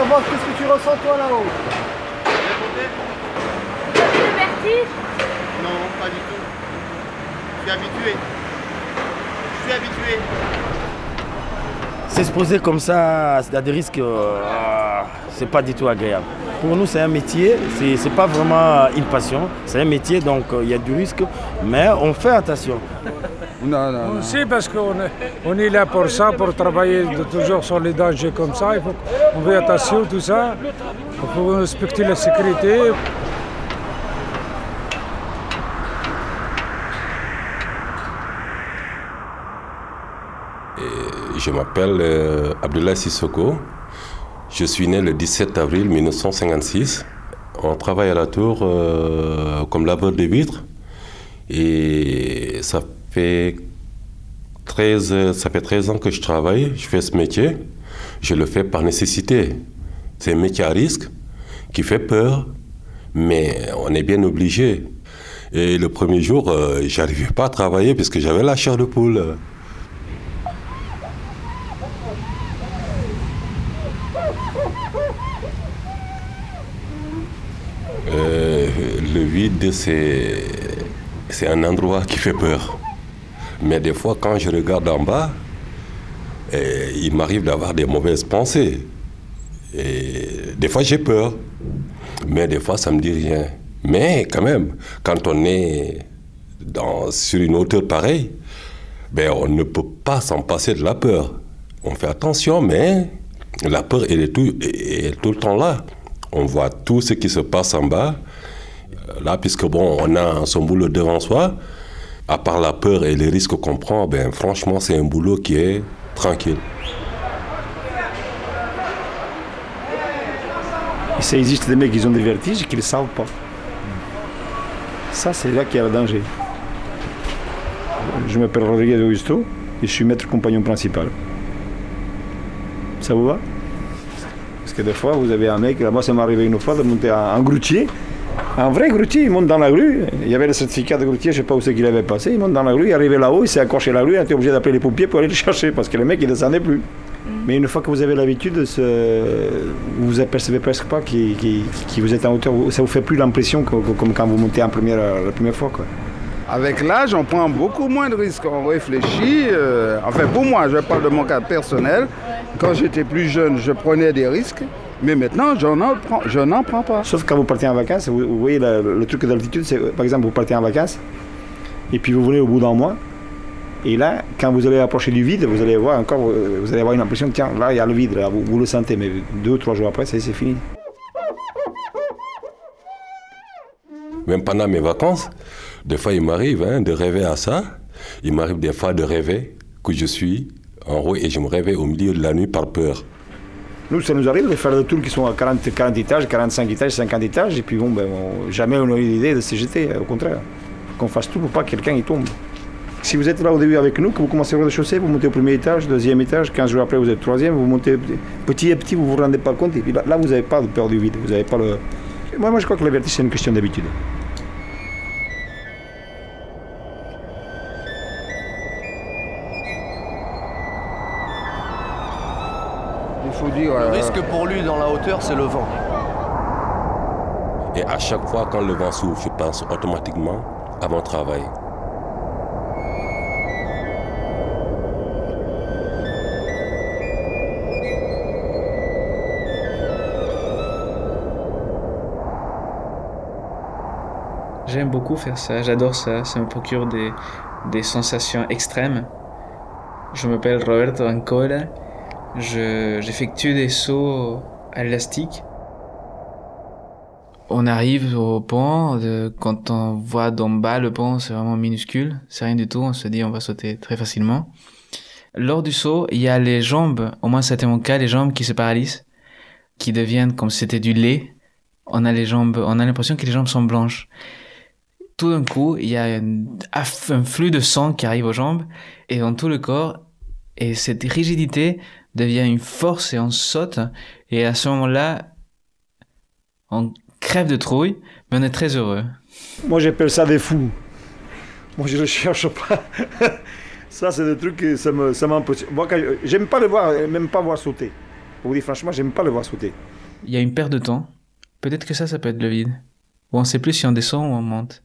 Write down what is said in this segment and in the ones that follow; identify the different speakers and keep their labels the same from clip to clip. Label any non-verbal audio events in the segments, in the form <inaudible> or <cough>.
Speaker 1: savoir qu'est-ce que tu ressens toi là-haut.
Speaker 2: Le vertige
Speaker 3: Non, pas du tout. Je suis habitué. Je suis habitué.
Speaker 4: S'exposer comme ça à des risques, euh, c'est pas du tout agréable. Pour nous, c'est un métier, c'est n'est pas vraiment une passion, c'est un métier, donc euh, il y a du risque, mais on fait attention.
Speaker 5: Non, non, non.
Speaker 6: Si, parce qu'on est, on est là pour ça, pour travailler de- toujours sur les dangers comme ça. Il faut qu'on fait attention, tout ça. Il faut respecter la sécurité.
Speaker 7: Je m'appelle euh, Abdullah Sissoko. Je suis né le 17 avril 1956. On travaille à la tour euh, comme laveur de vitres. Et ça fait, 13, euh, ça fait 13 ans que je travaille, je fais ce métier. Je le fais par nécessité. C'est un métier à risque qui fait peur, mais on est bien obligé. Et le premier jour, euh, j'arrivais pas à travailler parce que j'avais la chair de poule. Euh, le vide, c'est un endroit qui fait peur. Mais des fois, quand je regarde en bas, eh, il m'arrive d'avoir des mauvaises pensées. Et des fois, j'ai peur. Mais des fois, ça me dit rien. Mais quand même, quand on est sur une hauteur pareille, ben, on ne peut pas s'en passer de la peur. On fait attention, mais la peur, est tout, le temps là. On voit tout ce qui se passe en bas. Là, puisque bon, on a son boulot devant soi, à part la peur et les risques qu'on prend, ben, franchement, c'est un boulot qui est tranquille.
Speaker 8: Ça existe des mecs qui ont des vertiges et qui ne le savent pas. Ça, c'est là qu'il y a le danger. Je m'appelle Rodriguez Augusto et je suis maître compagnon principal. Ça vous va? Parce que des fois, vous avez un mec, là, moi, ça m'est arrivé une fois de monter un, un grutier. Un vrai grutier, il monte dans la rue. Il y avait le certificat de grutier, je ne sais pas où c'est qu'il avait passé. Il monte dans la rue, il est arrivé là-haut, il s'est accroché à la rue, il a été obligé d'appeler les pompiers pour aller le chercher parce que le mec, il ne descendait plus. Mais une fois que vous avez l'habitude, vous ne apercevez presque pas qu'il qu'il- qu'il vous êtes en hauteur. Ça vous fait plus l'impression comme quand vous montez en première, la première fois. Quoi.
Speaker 5: Avec l'âge, on prend beaucoup moins de risques. On réfléchit. euh, enfin, pour moi, je parle de mon cas personnel. Quand j'étais plus jeune, je prenais des risques. Mais maintenant, je n'en prends, je n'en prends pas.
Speaker 8: Sauf quand vous partez en vacances, vous, vous voyez le truc d'altitude, c'est par exemple, vous partez en vacances et puis vous venez au bout d'un mois. Et là, quand vous allez approcher du vide, vous allez voir encore, vous allez avoir une impression tiens, là, il y a le vide, là, vous, vous le sentez, mais deux ou trois jours après, c'est c'est fini.
Speaker 7: Même pendant mes vacances, des fois, il m'arrive hein, de rêver à ça. Il m'arrive des fois de rêver que je suis en haut et je me réveille au milieu de la nuit par peur.
Speaker 8: Nous, ça nous arrive de faire des tours qui sont à 40, 40 étages, 45 étages, 50 étages, et puis bon, ben, jamais on a eu l'idée de se jeter, au contraire. Qu'on fasse tout pour pas que quelqu'un y tombe. Si vous êtes là au début avec nous, que vous commencez au rez-de-chaussée, vous montez au premier étage, deuxième étage, 15 jours après vous êtes au troisième, vous montez petit à petit, vous vous rendez pas compte, et puis là, vous n'avez pas de peur du vide, vous n'avez pas le... Moi, moi, je crois que vertige, c'est une question d'habitude.
Speaker 5: Il faut dire.
Speaker 1: Le
Speaker 5: euh,
Speaker 1: risque pour lui dans la hauteur, c'est le vent.
Speaker 7: Et à chaque fois, quand le vent souffle, je pense automatiquement à mon travail.
Speaker 9: J'aime beaucoup faire ça, j'adore ça, ça me procure des, des sensations extrêmes. Je m'appelle Roberto Ancora, je- j'effectue des sauts à l'élastique. On arrive au pont, de- quand on voit d'en bas le pont, c'est vraiment minuscule, c'est rien du tout, on se dit on va sauter très facilement. Lors du saut, il y a les jambes, au moins c'était mon cas, les jambes qui se paralysent, qui deviennent comme si c'était du lait. On a les jambes, on a l'impression que les jambes sont blanches tout d'un coup, il y a un, un flux de sang qui arrive aux jambes et dans tout le corps. Et cette rigidité devient une force et on saute. Et à ce moment-là, on crève de trouille, mais on est très heureux.
Speaker 8: Moi, j'appelle ça des fous. Moi, je ne cherche pas. <laughs> ça, c'est des trucs que ça me, ça. Moi, quand- j'aime pas le voir, même pas voir sauter. Pour vous dire franchement, j'aime pas le voir sauter.
Speaker 9: Il y a une perte de temps. Peut-être que ça, ça peut être le vide. Ou on sait plus si on descend ou on monte.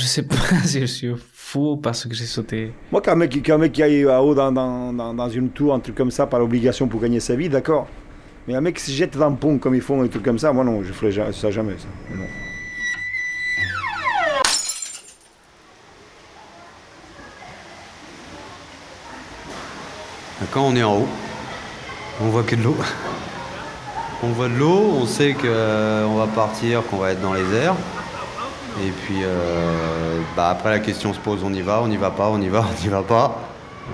Speaker 9: Je sais pas si <laughs> je suis fou parce que j'ai sauté.
Speaker 8: Moi, qu'un mec, qu'un mec qui aille à haut dans, dans, dans, dans une tour, un truc comme ça, par obligation pour gagner sa vie, d'accord. Mais un mec qui se jette dans le pont comme ils font, un truc comme ça, moi non, je ferai ça jamais. Ça. Non.
Speaker 10: Quand on est en haut, on voit que de l'eau. On voit de l'eau, on sait qu'on va partir, qu'on va être dans les airs. Et puis euh, bah, après la question se pose, on y va, on n'y va pas, on y va, <laughs> on n'y va pas.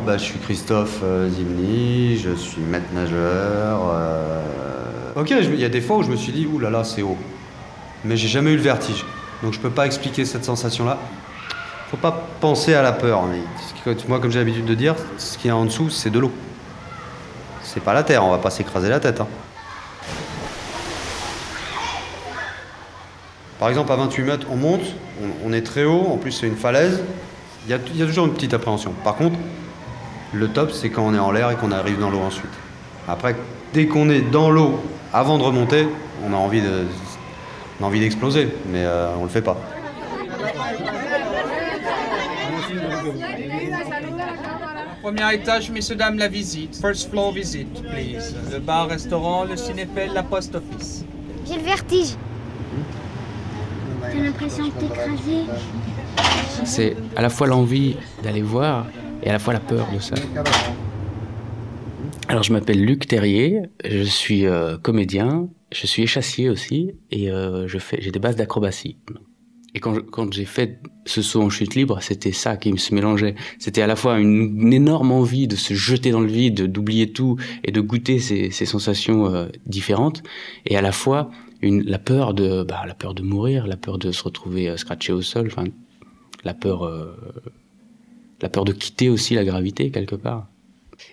Speaker 10: Bah, je suis Christophe euh, Zimny, je suis maître nageur. euh, Ok, il y a des fois où je me suis dit, là, c'est haut. Mais j'ai jamais eu le vertige. Donc je peux pas expliquer cette sensation-là. Faut pas penser à la peur. mais Moi, comme j'ai l'habitude de dire, ce qu'il y a en dessous, c'est de l'eau. C'est pas la terre, on va pas s'écraser la tête. hein. Par exemple, à 28 mètres, on monte, on, on est très haut, en plus c'est une falaise. Il y a, il y a toujours une petite appréhension. Par contre, le top, c'est quand on est en l'air et qu'on arrive dans l'eau ensuite. Après, dès qu'on est dans l'eau, avant de remonter, on a envie de, on a envie d'exploser, mais euh, on le fait pas.
Speaker 11: Premier étage, messieurs, dames, la visite. First floor visit, please. Le bar, restaurant, le cinépel, la post office.
Speaker 2: J'ai le vertige. T'as l'impression de t'écraser.
Speaker 12: C'est à la fois l'envie d'aller voir et à la fois la peur de ça. Alors je m'appelle Luc Terrier, je suis euh, comédien, je suis échassier aussi et euh, je fais j'ai des bases d'acrobatie. Et quand je- quand j'ai fait ce saut en chute libre, c'était ça qui me se mélangeait. C'était à la fois une, une énorme envie de se jeter dans le vide, d'oublier tout et de goûter ces, ces sensations euh, différentes, et à la fois la peur de bah, la peur de mourir, la peur de se retrouver euh, scratché au sol, la peur euh, la peur de quitter aussi la gravité quelque part.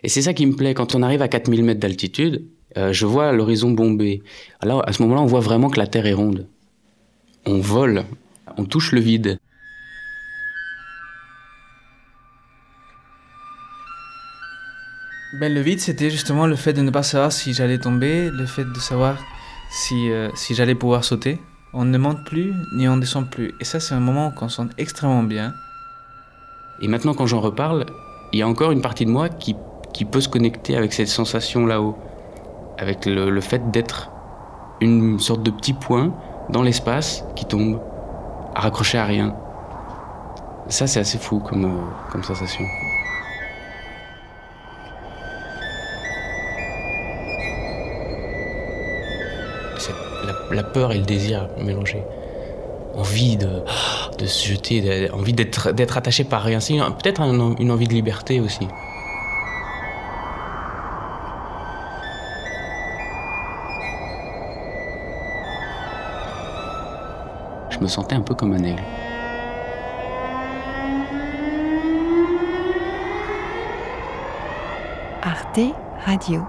Speaker 12: Et c'est ça qui me plaît quand on arrive à 4000 mètres d'altitude, euh, je vois l'horizon bombé. Alors à ce moment-là, on voit vraiment que la Terre est ronde. On vole, on touche le vide.
Speaker 9: Ben, le vide, c'était justement le fait de ne pas savoir si j'allais tomber, le fait de savoir si, euh, si j'allais pouvoir sauter. On ne monte plus, ni on descend plus. Et ça, c'est un moment qu'on sent extrêmement bien.
Speaker 12: Et maintenant, quand j'en reparle, il y a encore une partie de moi qui, qui peut se connecter avec cette sensation là-haut. Avec le, le fait d'être une sorte de petit point dans l'espace qui tombe, à raccrocher à rien. Ça, c'est assez fou comme, euh, comme sensation. La, peur et le désir mélangés. Envie de, se jeter, envie d'être attaché par rien. C'est peut-être un- une envie de liberté aussi. Je me sentais un peu comme un aigle.
Speaker 13: Arte Radio.